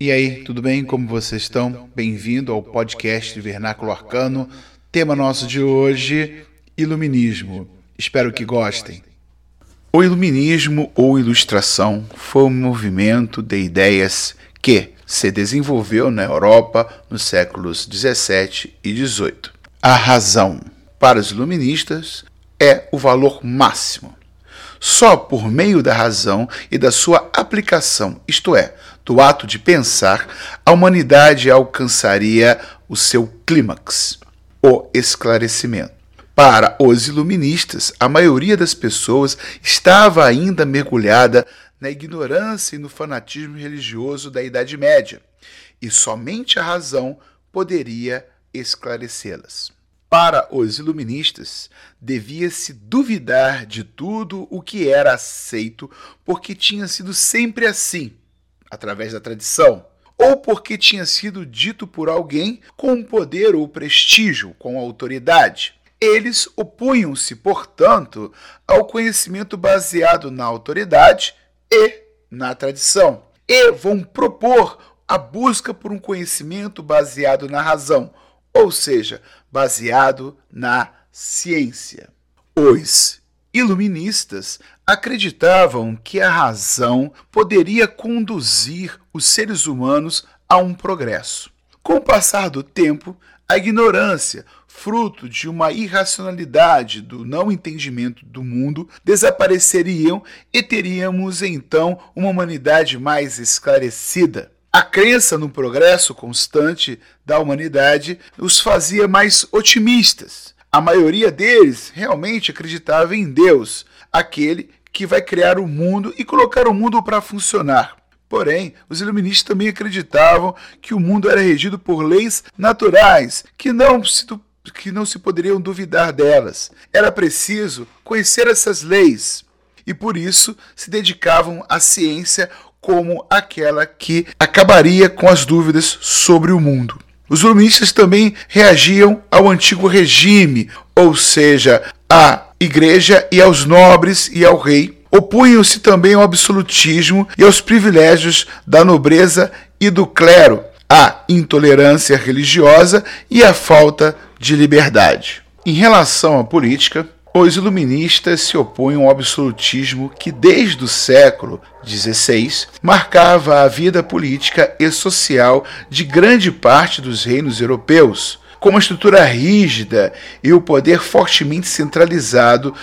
E aí, tudo bem? Como vocês estão? Bem-vindo ao podcast Vernáculo Arcano. Tema nosso de hoje: Iluminismo. Espero que gostem. O Iluminismo ou Ilustração foi um movimento de ideias que se desenvolveu na Europa nos séculos 17 e 18. A razão, para os iluministas, é o valor máximo. Só por meio da razão e da sua aplicação, isto é, do ato de pensar, a humanidade alcançaria o seu clímax, o esclarecimento. Para os iluministas, a maioria das pessoas estava ainda mergulhada na ignorância e no fanatismo religioso da Idade Média, e somente a razão poderia esclarecê-las. Para os iluministas, devia-se duvidar de tudo o que era aceito, porque tinha sido sempre assim através da tradição, ou porque tinha sido dito por alguém com poder ou prestígio, com autoridade. Eles opunham-se, portanto, ao conhecimento baseado na autoridade e na tradição, e vão propor a busca por um conhecimento baseado na razão, ou seja, baseado na ciência. Os iluministas acreditavam que a razão poderia conduzir os seres humanos a um progresso. Com o passar do tempo, a ignorância, fruto de uma irracionalidade do não entendimento do mundo, desapareceriam e teríamos então uma humanidade mais esclarecida. A crença no progresso constante da humanidade os fazia mais otimistas a maioria deles realmente acreditava em Deus, aquele que vai criar o mundo e colocar o mundo para funcionar. Porém, os iluministas também acreditavam que o mundo era regido por leis naturais, que não se, que não se poderiam duvidar delas. Era preciso conhecer essas leis e por isso se dedicavam à ciência como aquela que acabaria com as dúvidas sobre o mundo. Os iluministas também reagiam ao antigo regime, ou seja, à igreja e aos nobres e ao rei. Opunham-se também ao absolutismo e aos privilégios da nobreza e do clero, à intolerância religiosa e à falta de liberdade. Em relação à política, os iluministas se opõem ao absolutismo que, desde o século XVI, marcava a vida política e social de grande parte dos reinos europeus, com uma estrutura rígida e o poder fortemente centralizado,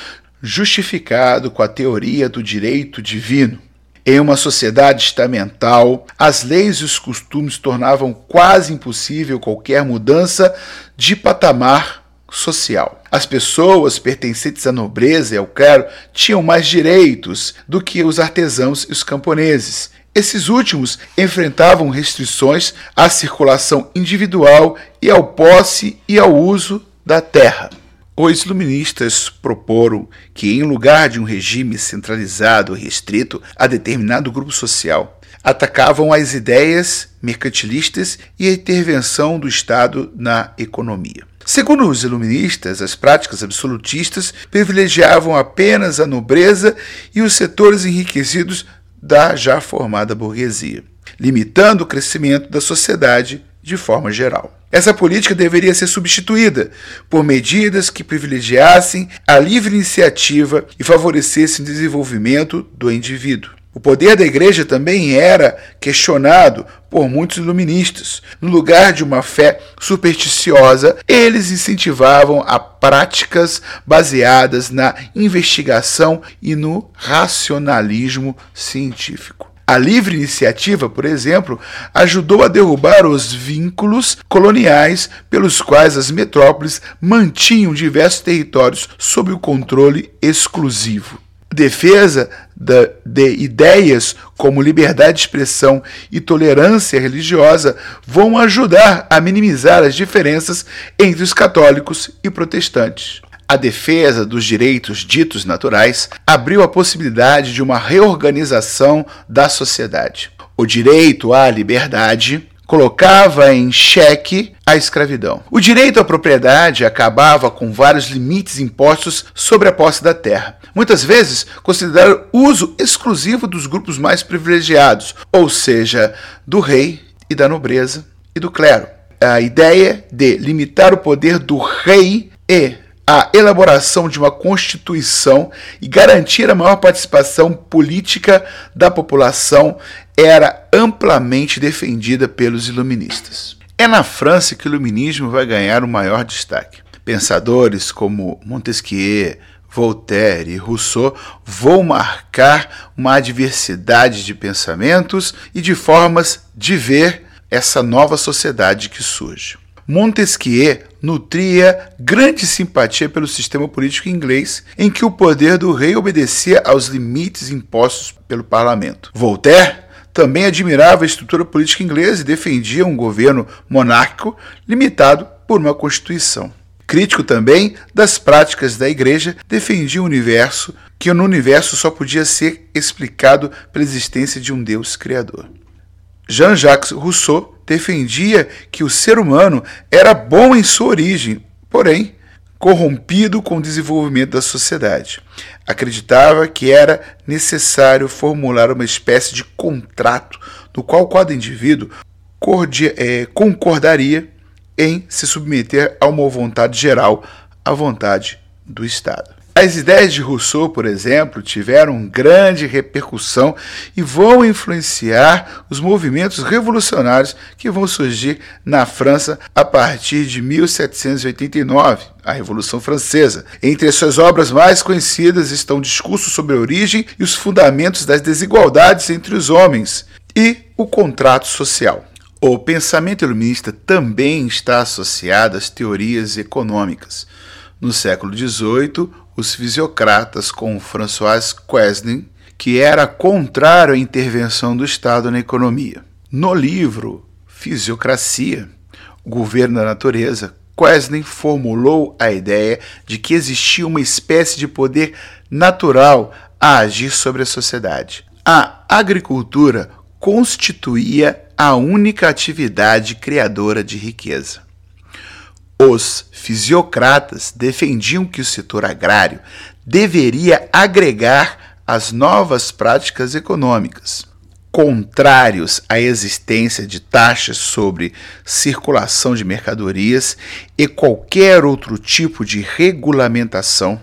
justificado com a teoria do direito divino. Em uma sociedade estamental, as leis e os costumes tornavam quase impossível qualquer mudança de patamar social. As pessoas pertencentes à nobreza e ao clero tinham mais direitos do que os artesãos e os camponeses. Esses últimos enfrentavam restrições à circulação individual e ao posse e ao uso da terra. Os iluministas proporam que, em lugar de um regime centralizado restrito a determinado grupo social, atacavam as ideias mercantilistas e a intervenção do Estado na economia. Segundo os iluministas, as práticas absolutistas privilegiavam apenas a nobreza e os setores enriquecidos da já formada burguesia, limitando o crescimento da sociedade de forma geral. Essa política deveria ser substituída por medidas que privilegiassem a livre iniciativa e favorecessem o desenvolvimento do indivíduo. O poder da igreja também era questionado por muitos iluministas. No lugar de uma fé supersticiosa, eles incentivavam a práticas baseadas na investigação e no racionalismo científico. A livre iniciativa, por exemplo, ajudou a derrubar os vínculos coloniais pelos quais as metrópoles mantinham diversos territórios sob o controle exclusivo defesa da, de ideias como liberdade de expressão e tolerância religiosa vão ajudar a minimizar as diferenças entre os católicos e protestantes. A defesa dos direitos ditos naturais abriu a possibilidade de uma reorganização da sociedade. O direito à liberdade colocava em xeque a escravidão. O direito à propriedade acabava com vários limites impostos sobre a posse da terra, muitas vezes considerado uso exclusivo dos grupos mais privilegiados, ou seja, do rei e da nobreza e do clero. A ideia de limitar o poder do rei e a elaboração de uma constituição e garantir a maior participação política da população era amplamente defendida pelos iluministas. É na França que o iluminismo vai ganhar o maior destaque. Pensadores como Montesquieu, Voltaire e Rousseau vão marcar uma diversidade de pensamentos e de formas de ver essa nova sociedade que surge. Montesquieu nutria grande simpatia pelo sistema político inglês, em que o poder do rei obedecia aos limites impostos pelo parlamento. Voltaire também admirava a estrutura política inglesa e defendia um governo monárquico limitado por uma constituição. Crítico também das práticas da igreja, defendia um universo que no universo só podia ser explicado pela existência de um Deus criador. Jean-Jacques Rousseau defendia que o ser humano era bom em sua origem, porém corrompido com o desenvolvimento da sociedade. Acreditava que era necessário formular uma espécie de contrato no qual cada indivíduo é, concordaria em se submeter a uma vontade geral, a vontade do Estado. As ideias de Rousseau, por exemplo, tiveram grande repercussão e vão influenciar os movimentos revolucionários que vão surgir na França a partir de 1789, a Revolução Francesa. Entre as suas obras mais conhecidas estão Discurso sobre a Origem e os Fundamentos das Desigualdades entre os Homens e o Contrato Social. O pensamento iluminista também está associado às teorias econômicas. No século XVIII, os fisiocratas com François Quesnay, que era contrário à intervenção do Estado na economia. No livro Fisiocracia, Governo da Natureza, Quesnay formulou a ideia de que existia uma espécie de poder natural a agir sobre a sociedade. A agricultura constituía a única atividade criadora de riqueza. Os fisiocratas defendiam que o setor agrário deveria agregar as novas práticas econômicas, contrários à existência de taxas sobre circulação de mercadorias e qualquer outro tipo de regulamentação.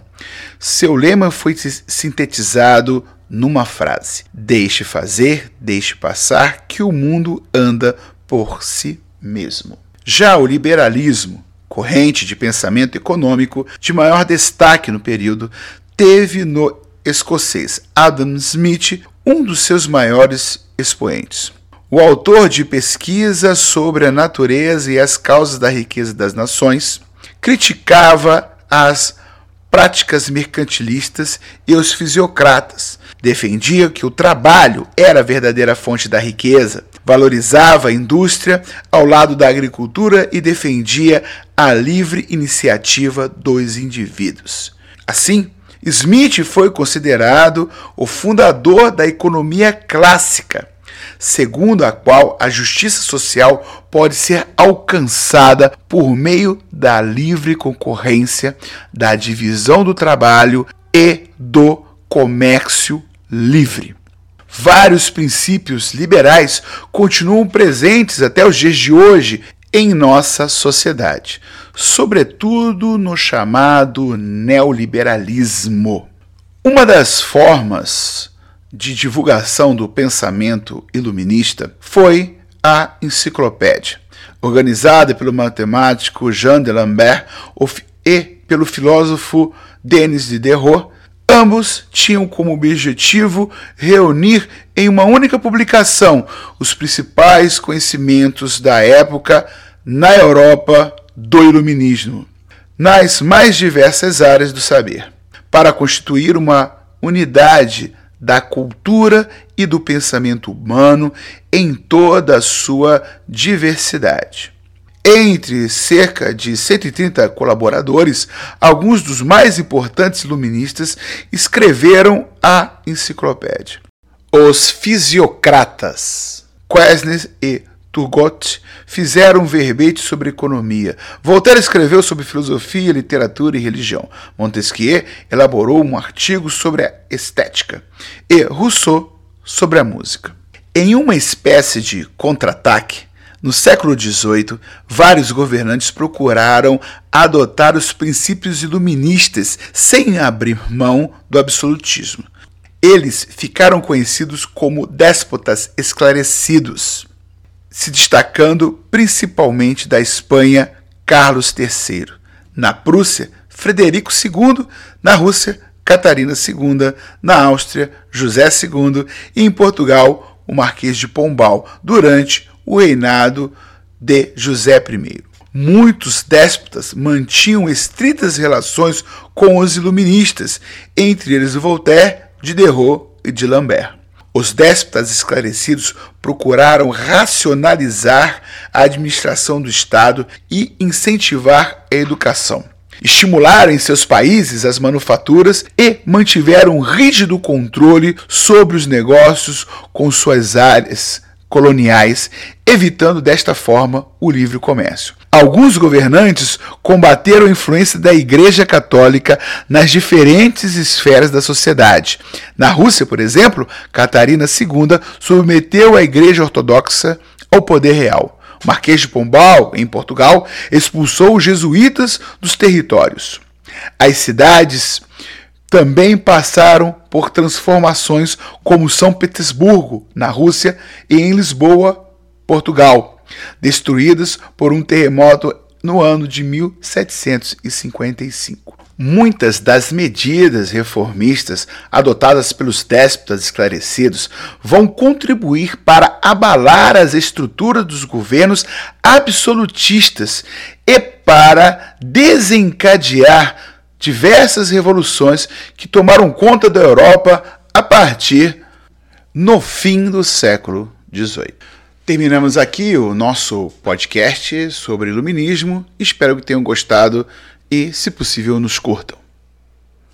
Seu lema foi sintetizado numa frase: Deixe fazer, deixe passar, que o mundo anda por si mesmo. Já o liberalismo corrente de pensamento econômico de maior destaque no período, teve no escocês Adam Smith um dos seus maiores expoentes. O autor de pesquisa sobre a natureza e as causas da riqueza das nações criticava as práticas mercantilistas e os fisiocratas. Defendia que o trabalho era a verdadeira fonte da riqueza, valorizava a indústria ao lado da agricultura e defendia a livre iniciativa dos indivíduos. Assim, Smith foi considerado o fundador da economia clássica, segundo a qual a justiça social pode ser alcançada por meio da livre concorrência, da divisão do trabalho e do comércio livre. Vários princípios liberais continuam presentes até os dias de hoje em nossa sociedade, sobretudo no chamado neoliberalismo. Uma das formas de divulgação do pensamento iluminista foi a enciclopédia, organizada pelo matemático Jean de Lambert e pelo filósofo Denis Diderot, Ambos tinham como objetivo reunir em uma única publicação os principais conhecimentos da época na Europa do Iluminismo, nas mais diversas áreas do saber, para constituir uma unidade da cultura e do pensamento humano em toda a sua diversidade. Entre cerca de 130 colaboradores, alguns dos mais importantes iluministas escreveram a enciclopédia. Os fisiocratas, Quesnes e Turgot, fizeram um verbete sobre economia. Voltaire escreveu sobre filosofia, literatura e religião. Montesquieu elaborou um artigo sobre a estética. E Rousseau sobre a música. Em uma espécie de contra-ataque, No século XVIII, vários governantes procuraram adotar os princípios iluministas sem abrir mão do absolutismo. Eles ficaram conhecidos como déspotas esclarecidos, se destacando principalmente da Espanha Carlos III, na Prússia Frederico II, na Rússia Catarina II, na Áustria José II e em Portugal o Marquês de Pombal, durante o reinado de José I. Muitos déspotas mantinham estritas relações com os iluministas, entre eles Voltaire, Diderot e de Lambert. Os déspotas esclarecidos procuraram racionalizar a administração do Estado e incentivar a educação. Estimularam em seus países as manufaturas e mantiveram um rígido controle sobre os negócios com suas áreas coloniais, evitando desta forma o livre comércio. Alguns governantes combateram a influência da Igreja Católica nas diferentes esferas da sociedade. Na Rússia, por exemplo, Catarina II submeteu a Igreja Ortodoxa ao poder real. Marquês de Pombal, em Portugal, expulsou os jesuítas dos territórios. As cidades também passaram por transformações como São Petersburgo, na Rússia, e em Lisboa, Portugal, destruídas por um terremoto no ano de 1755. Muitas das medidas reformistas adotadas pelos déspotas esclarecidos vão contribuir para abalar as estruturas dos governos absolutistas e para desencadear diversas revoluções que tomaram conta da Europa a partir no fim do século XVIII. Terminamos aqui o nosso podcast sobre iluminismo. Espero que tenham gostado e, se possível, nos curtam.